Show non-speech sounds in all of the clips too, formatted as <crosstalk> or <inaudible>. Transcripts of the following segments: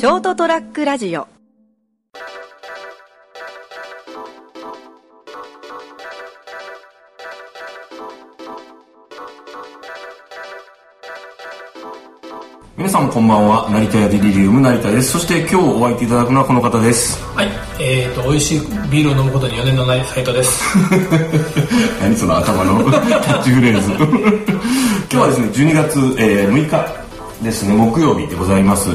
ショートトラックラジオ。皆さんこんばんは。成田屋デリリウム成田です。そして今日お会いいただくのはこの方です。はい、えーと、美味しいビールを飲むことに4年のない斉藤です。<laughs> 何その頭の？<laughs> キャッチフレーズ。<laughs> 今日はですね12月、えー6日ですね。木曜日でございます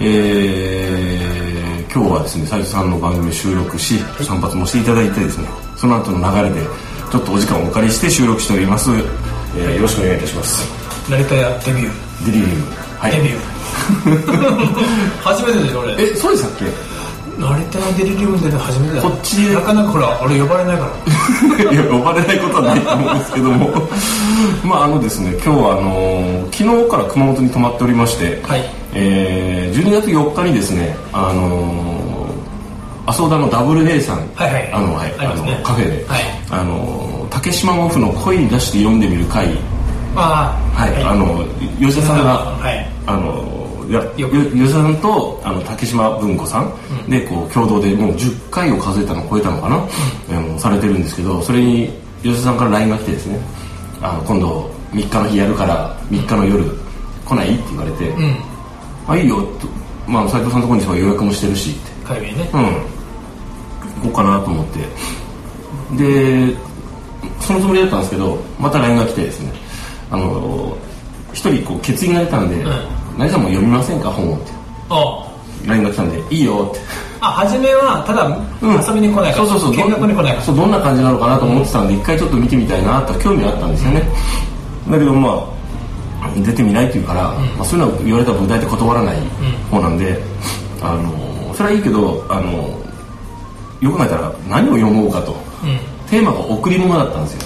えー今日はですね斉藤さんの番組を収録し散髪もしていただいてですねその後の流れでちょっとお時間をお借りして収録しております、えーよろしくお願いいたします成田屋デビュー。デリリウムはいデビュー。<laughs> 初めてでしょ、俺。えそうでしたっけ？成田屋デリリウムで初めてだよ。こっちで。なかなかほら、俺呼ばれないから。<laughs> いや呼ばれないことはないと思うんですけども。<laughs> まああのですね今日はあの昨日から熊本に泊まっておりまして、はい。えー12月4日にですねあの阿蘇田のダブル A さん、はいはい。あのはいあのありますね。カフェで、はい。あの竹島モフの声に出して読んでみる会。ああ、はい、あの吉田さんが、はい。あのいやよよく吉田さんとあの竹島文子さん、でこう共同でもう10回を数えたの超えたのかな、あのされてるんですけどそれに吉田さんから LINE が来てですねあの今度3日の日やるから3日の夜来ない？って言われて「うん。あいいよ」と、まあ、斉藤さんのところにそう予約もしてるしって。火曜日にね。うん。行こうかなと思って。でそのつもりだったんですけどまた LINE が来てですねあの一人こう欠員が出たんでん「何、さんも読みませんか本を」って。あ。LINE が来たんで「いいよ」って。あ。あ、初めは、ただ、うん。遊びに来ないから。そうそうそう。見学に来ないから。そうどんな感じなのかなと思ってたんで、一回ちょっと見てみたいなと興味があったんですよね、だけどまあ出てみないって言うから、まあ、そういうのは言われたら僕大体断らない方なんで、あのそれはいいけどあのよく考えたら何を読もうかと、うん。テーマが贈り物だったんですよ、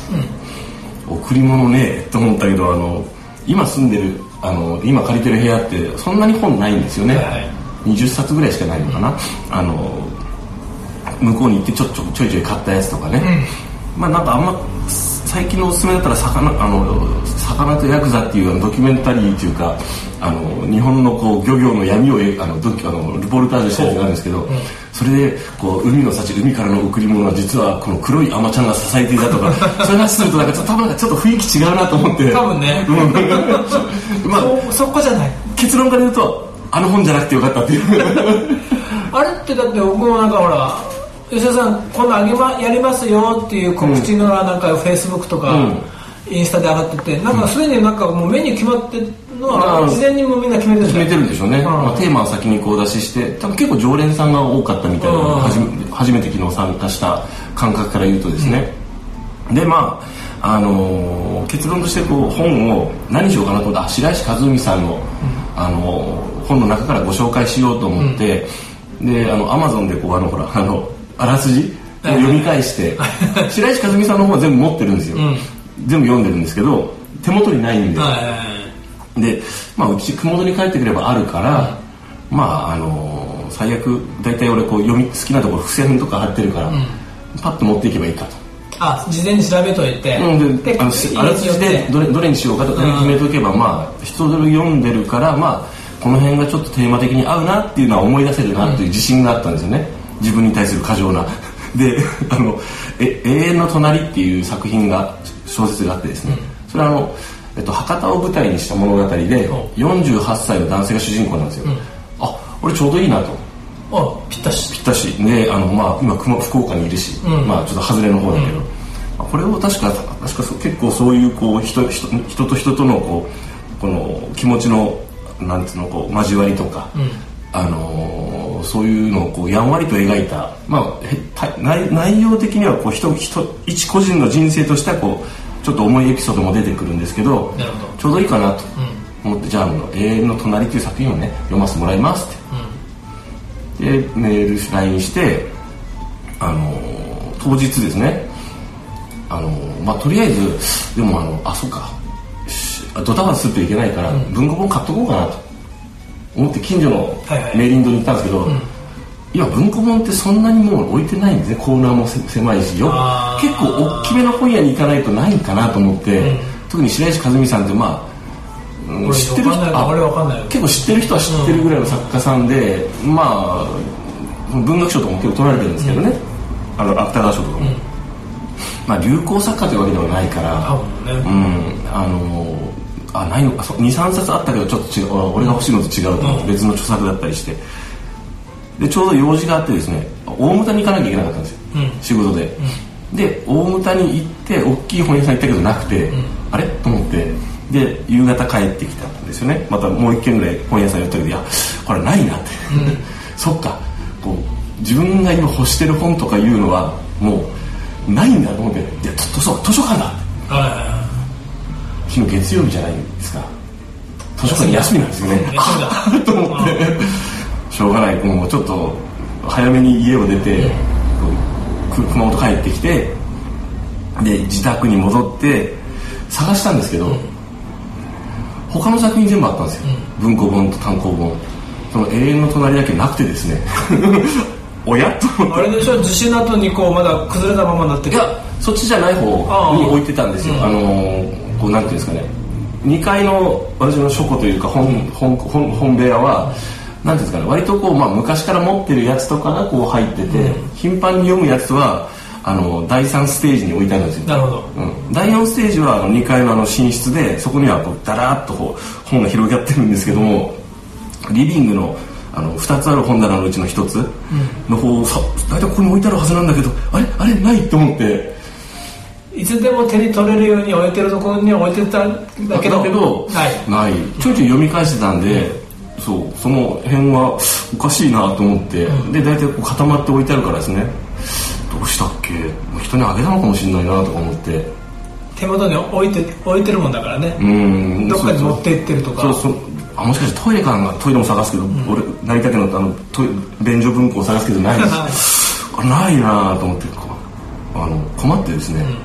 贈り物ねと思ったけどあの今住んでるあの今借りてる部屋ってそんなに本ないんですよね、はい。はい20冊ぐらいしかないのかな、あの向こうに行ってちょちょちょいちょい買ったやつとかね、まあなんかあんま最近のおすすめだったら魚あの魚とヤクザっていうドキュメンタリーっていうかあの日本のこう漁業の闇をえあのドキあのルポルタージュしたやつがあるんですけど、それでこう海の幸海からの贈り物は実はこの黒いアマちゃんが支えていたとか <laughs> そういう話するとなんかちょっと多分ちょっと雰囲気違うなと思って多分ね。まあそ、そこじゃない。結論から言うとあの本じゃなくてよかったっていう <laughs> あれってだって僕もなんかほら吉田さん今度あげまやりますよっていう告知のなんかフェイスブックとか、うんインスタで上がっててなんかすでになんかもうメニュー決まってるのはうん。事前にもうみんな決めてるん決めてるんでしょうね、ん。まあ、テーマを先にこう出しして多分結構常連さんが多かったみたいな、うん。初め初めて昨日参加した感覚から言うとですね、でまああのー結論としてこう本を何しようかなと思ってあ白石和海さんの、あのー本の中からご紹介しようと思って、であのアマゾンでこうあのほらあのあらすじを読み返して白石和海さんの本は全部持ってるんですよ、全部読んでるんですけど手元にないんで、で、まあ、うち熊本に帰ってくればあるから、まああの最悪大体俺こう読み好きなところ付箋とか貼ってるから、パッと持っていけばいいかと。あ事前に調べといて、うん、であのしあらすじでどれどれにしようかとか決めておけば、まあ人ぞれ読んでるからまあこの辺がちょっとテーマ的に合うなっていうのは思い出せるなっていう自信があったんですよね自分に対する過剰な。<laughs> であの「え永遠の隣」っていう作品が小説があってですね、それはあの、えっと、博多を舞台にした物語で48歳の男性が主人公なんですよ、あ俺ちょうどいいなと。あぴったし。ぴったし。であの、まあ、今熊福岡にいるし、うん。まあ、ちょっと外れの方だけど、あこれを確か確かそう結構そういうこう人人人と人とのこうこの気持ちのなんつうのこう交わりとか、あのーそういうのをこうやんわりと描いた、まあ、へた内内容的にはこう人人一個人の人生としてはこうちょっと重いエピソードも出てくるんですけどちょうどいいかなと。思って、じゃああの「永遠の隣」という作品をね読ませてもらいますって。でメール LINE してあの当日ですね。あのまあとりあえずでもあのあそうか。しドタバタするといけないから、文庫本買っとこうかなと思って近所のはいはい。メーリングに行ったんですけど、今文庫本ってそんなにもう置いてないんですねコーナーもせ狭いしよ結構大きめの本屋に行かないとないかなと思って、特に白石和美さんってまあうん知ってる人あ俺わかんない結構知ってる人は知ってるぐらいの作家さんで、うん、まあ文学賞とかも結構取られてるんですけどね、うん、あの芥川賞とかも、うん、まあ流行作家というわけではないから、ね、うん。あのあないのか。23冊あったけどちょっと違う。俺が欲しいのと違うと別の著作だったりして。でちょうど用事があってですね大牟田に行かなきゃいけなかったんですよ、仕事で、で大牟田に行って大きい本屋さん行ったけどなくて、あれ？と思って。で夕方帰ってきたんですよね。またもう一軒ぐらい本屋さん寄ったけどいやこれないなって、<laughs> そっか。こう自分が今欲してる本とかいうのはもうないんだと思って。いや図書図書館だ昨日月曜日じゃないんですか。図書館休みなんですよね。と思って。しょうがない。もうちょっと早めに家を出て、熊本帰ってきてで自宅に戻って探したんですけど、他の作品全部あったんですよ、文庫本と単行本。その永遠の隣だけなくてですね。<laughs> おや？とあれでしょ？地震の後にこうまだ崩れたままになっていやそっちじゃない方に置いてたんですよ。あのこうなんていうんですかね。2階の私の書庫というか本本本本部屋はなんていうんですかね。割とこう、まあ、昔から持ってるやつとかがこう入ってて、うん、頻繁に読むやつはあの第3ステージに置いてあるんですよ。なるほど、うん、第4ステージはあの2階のあの寝室でそこにはこうダラッとこう本が広がってるんですけどもリビングのあの2つある本棚のうちの1つの方をさ大体ここに置いてあるはずなんだけどあれ？あれ？ない？と思っていつでも手に取れるように置いてるところに置いてたんだけどない。ちょいちょい読み返してたんで、うん、そうその辺はおかしいなと思って、うん、で大体こう固まって置いてあるからですね。どうしたっけ？人にあげたのかもしれないなとか思って。手元に置いて置いてるもんだからね。うん。どっかに持って行ってるとか。そうそう。あもしかしてトイレかなトイレも探すけど、うん、俺成田家のあのトイ便所文庫を探すけどないです。<laughs> あないなと思ってあの困ってですね、うん、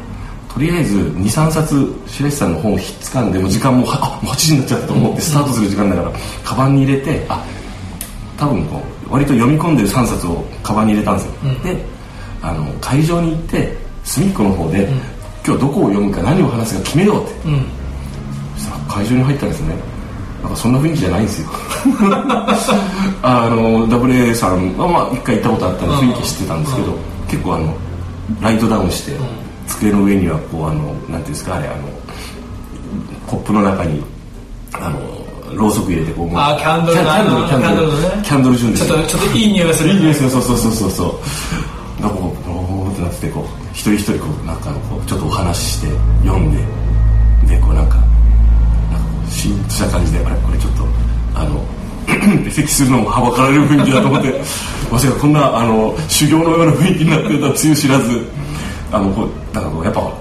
とりあえず23冊白石さんの本をひっつかんでも時間もあもう8時になっちゃったと思ってスタートする時間だから、うん、カバンに入れてあ多分こう割と読み込んでる3冊をカバンに入れたんですよ、であの会場に行って隅っこの方で、今日どこを読むか何を話すか決めようって、そしたら会場に入ったんですね。なんかそんな雰囲気じゃないんですよ。<laughs> あの WA さんはまあ一回行ったことあったんで雰囲気知ってたんですけど、結構あのライトダウンして、机の上にはこうあのなんていうんですかあれあのコップの中にあのろうそく入れてこうあキャンドルキャンドルキャンドル。ねキャンドル順でちょっとちょっといい匂いがするいい匂いする。そうそうそうそうそう。なんかこうってなってこう一人一人こうなんかこうちょっとお話しして読んででこうなんかシーンとした感じであれこれちょっとあの席するのもはばかられる雰囲気だと思って <laughs> まさかこんなあの修行のような雰囲気になってるとはつゆ知らずあのこうだからこうやっぱ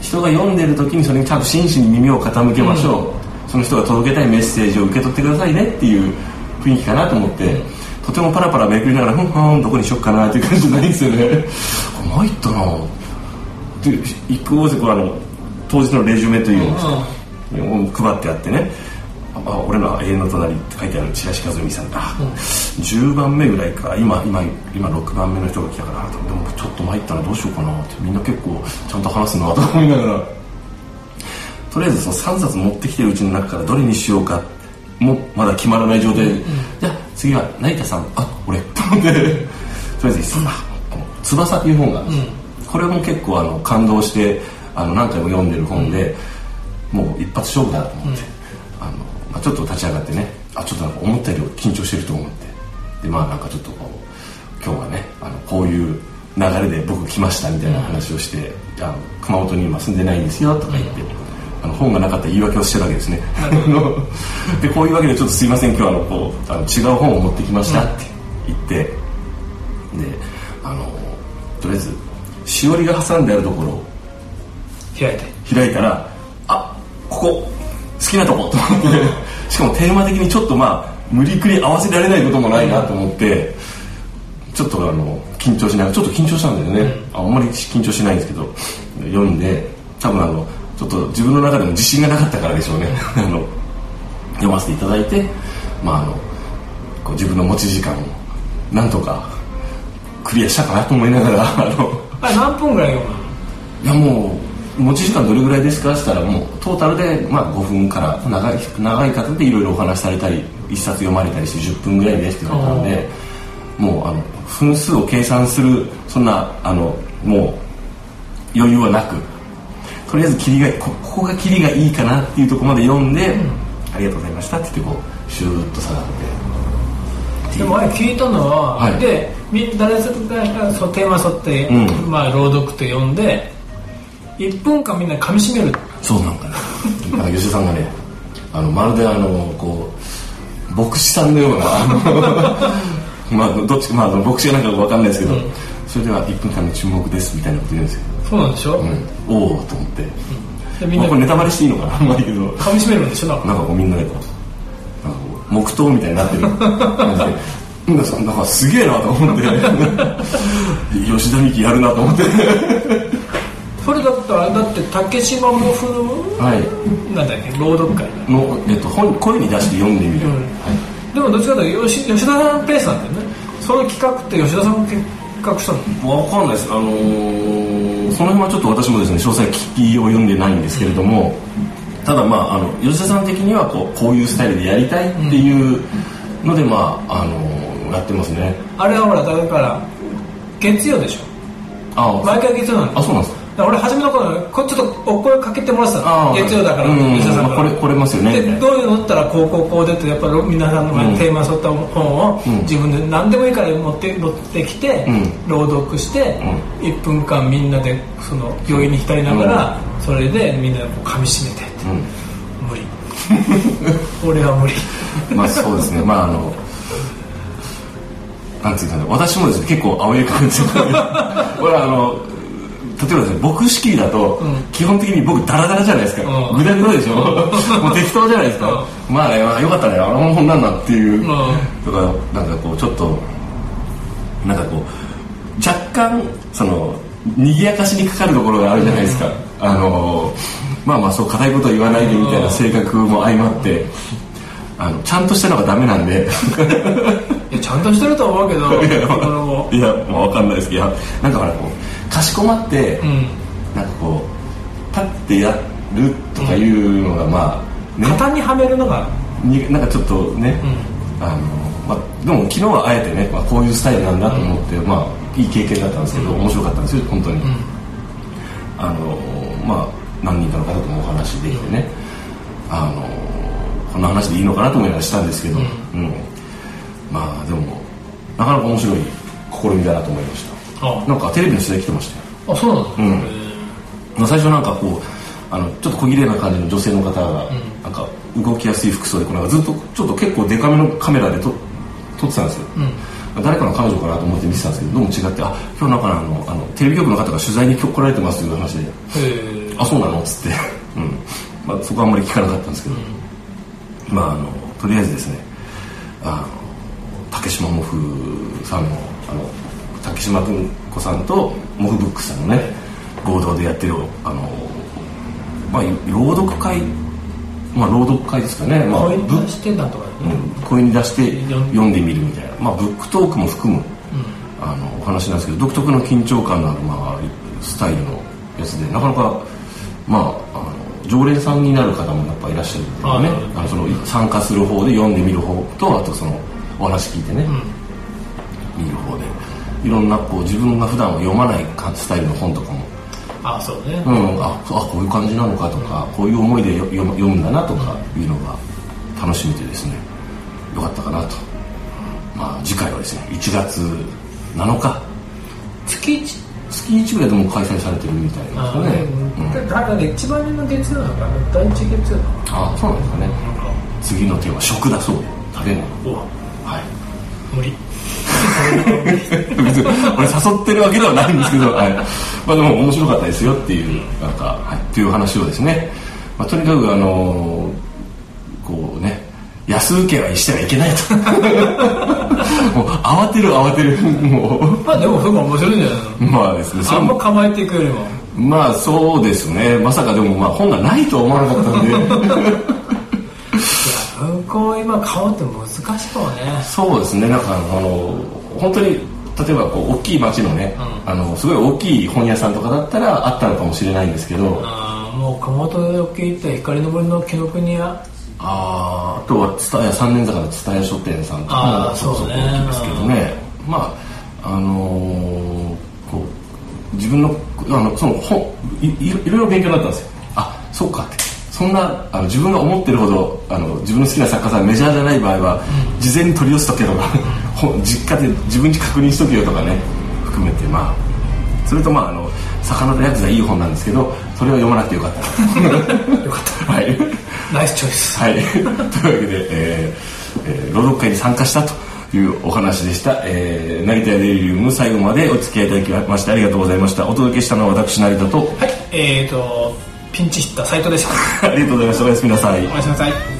人が読んでる時にそれにちゃんと真摯に耳を傾けましょう、うん、その人が届けたいメッセージを受け取ってくださいねっていう雰囲気かなと思って、とてもパラパラめくりながらふんふんどこにしよっかなっていう感じじゃないんですよね。参ったな。で一個ずつこうあの当時のレジュメというのを、うん。配ってあってねあ俺の永遠の隣って書いてある千橋和美さんあ、うん、10番目ぐらいか。今今今6番目の人が来たからでもちょっと参ったらどうしようかなって。みんな結構ちゃんと話すなと思いながら。とりあえずその3冊持ってきてるうちの中からどれにしようかもまだ決まらない状態で、うん、じゃあ次は成田さん。あ俺。と思ってとりあえず、うん、あこの「翼」っていう本がうん、これも結構あの感動してあの何回も読んでる本で、もう一発勝負だと思って、まあ、ちょっと立ち上がってねあちょっとなんか思ったより緊張してると思って。でまあなんかちょっとこう今日はねあのこういう流れで僕来ましたみたいな話をして、うん、あの熊本に今住んでないんですよとか言って、うん、あの本がなかった言い訳をしてるわけですね。<laughs> でこういうわけでちょっとすいません今日はあのこうあの違う本を持ってきましたって言って、であのとりあえずしおりが挟んであるところを開いて。開いたらここ。好きなとこしかもテーマ的にちょっとまあ無理くり合わせられないこともないなと思ってちょっとあの緊張しながらちょっと緊張したんだよね、あんまり緊張しないんですけど読んで多分あのちょっと自分の中でも自信がなかったからでしょうね。<laughs> あの読ませていただいて、まあ、あのこう自分の持ち時間をなんとかクリアしたかなと思いながらあの。あ何分ぐらい読むの？いやもう持ち時間どれぐらいですか？って言ったらもうトータルでまあ5分から長い長い方でいろいろお話しされたり一冊読まれたりして10分ぐらいですって言われたのでもうあの分数を計算するそんなあのもう余裕はなくとりあえず切りがこここが切りがいいかなっていうところまで読んで、ありがとうございましたって言ってこうシューッと下がって。でも聞いたのは、はい。でみ誰がそうテーマ沿って、うん。まあ、朗読って読んで1分間みんな噛みしめる。そうなんかね。なんか吉田さんがねあのまるであのこう牧師さんのような <laughs> まあどっちかまあ牧師がなんかわかんないですけど、それでは1分間の注目ですみたいなこと言うんですよ、そうなんでしょ、うん、おおと思って、でみんなまあ、これネタバレしていいのかな？あんまりけど噛みしめるんでしょ？なんか。こうみんなでこうなんかこう黙祷みたいになってる感じで。なんかすげえなと思って。<laughs> 吉田美紀やるなと思って。それだったらだって竹島もふはい。なんだっけ？朗読会だ。の、えっと、本声に出して読んでみる、うん。はい。でもどっちかというと吉吉田さんペースなんだよね。その企画って吉田さんが企画したの？わかんないです。あのーその辺はちょっと私もですね、詳細聞きを読んでないんですけれども、ただまあ、あの、吉田さん的にはこう、こういうスタイルでやりたいっていうので、まあ、あのーやってますね。あれはほらだから月曜でしょ？あ毎回月曜なのあ、そうなんです。か。俺初めの頃こちょっとお声かけてもらってたあの月曜だからうん吉田さんから。まあこれ、これますよね。でどういうのだったらこうこうこうでってやっぱり皆さんのうん。テーマに沿った本をうん。自分で何でもいいから持って持ってきてう朗読して1分間みんなでその余韻に浸りながらそれでみんなでこう噛みしめてって。うん。無理。<laughs> 俺は無理。まあそうですね、まああの、なんていうかね、私もですね、結構青い感じで、<laughs> 俺はあの、例えばですね、僕仕切りだと、基本的に僕ダラダラじゃないですか。うん。グダグダでしょ？<laughs> もう適当じゃないですか。まあね、まあよかったね、あの本なんだっていう。ん。とか、なんかこう、ちょっと、なんかこう、若干、その、賑やかしにかかるところがあるじゃないですか。あの、まあまあそう、硬いことは言わないでみたいな性格も相まって、あの、ちゃんとしたのがダメなんで、いやちゃんとしてると思うけどいや、俺 <laughs> もいや、まあわかんないですけど、なんかほらこう、かしこまって、うん。なんかこう、パッてやるとかいうのが、まあ、ね、型にはめるのが。になんかちょっとね、あのまあ、でも昨日はあえてね、まあ、こういうスタイルなんだと思って、まあいい経験だったんですけど、面白かったんですよ本当に、あのまあ何人かの方ともお話できてね、あのこんな話でいいのかなと思いながらしたんですけど、うん。まあでもなかなか面白い試みだなと思いました。あなんかテレビの取材来てましたよ。あそうなんだ、うん。へまあ最初なんかこうあのちょっと小綺麗な感じの女性の方が、なんか動きやすい服装でこうなんかずっとちょっと結構デカめのカメラで撮撮ってたんですよ、誰かの彼女かなと思って見てたんですけどどうも違ってあ今日なんかあのあのテレビ局の方が取材に来られてますという話であそうなの？っつって、うん。まあ、そこはあんまり聞かなかったんですけど、まああのとりあえずですねあの竹島モフさんのあの竹島文子さんとモフブックさんのね合同でやってるあのまあ朗読会まあ朗読会ですかね、まあ、声ぶ出してたとかね、うん声に出して読んで。みるみたいな、まあ、ブックトークも含む、あのお話なんですけど独特の緊張感のある、まあ、スタイルのやつでなかなか、まあ、あの常連さんになる方もやっぱいらっしゃるんでね。あなるほど。あのその参加する方で読んでみる方とあとそのお話聞いてね、見る方でいろんなこう自分が普段は読まないスタイルの本とかも。あそうね、うん、ああこういう感じなのかとか、こういう思いでよ読むんだなとかいうのが楽しめてですね。よかったかなと。まあ次回はですね1月7日月一？月1ぐらいでも開催されてるみたいなんですかね、うん、だからね一番目の月曜なのかな第一月曜なのあそうなんですかね。次のテーマ食だそうで食べ物。おはい。無理別に俺誘ってるわけではないんですけど、はい、まあでも面白かったですよっていうなんか、はい、っていう話をですね、まあ、とにかくあのーこうね安請け合いしてはいけないと。<laughs> もう慌てる慌てる。もまあでもそこ面白いんじゃないうまあですねそんま構えていくよりも。まあそうですね。まさかでもまあ本がないとは思わなかったんで。文庫を今買おうって難しいかもね。そうですね。なんかあの本当に例えばこう大きい町のね、あのすごい大きい本屋さんとかだったらあったのかもしれないんですけどああもう熊本で聞いた光の森の紀ノ国屋あーあとは蔦屋三年坂の蔦屋書店さんとかそこそこ大きいですけどね。まああのーこう自分のあのその本いいいろいろ勉強になったんですよ。あそうかって。そんなあの自分が思ってるほどあの自分の好きな作家さんメジャーじゃない場合は、事前に取り寄せとけとか。本実家で自分に確認しとけよとかね含めてまあそれとまああの魚とヤクザいい本なんですけどそれを読まなくてよかった。<laughs> よかった。<laughs> はい。ナイスチョイス。はい、<laughs> というわけで、えーえー朗読会に参加したというお話でした、えー成田屋デイリウム最後までお付き合いいただきましてありがとうございました。お届けしたのは私成田と。はい。えーとピンチヒッター斉藤でした。ありがとうございました。おやすみなさい。おやすみなさい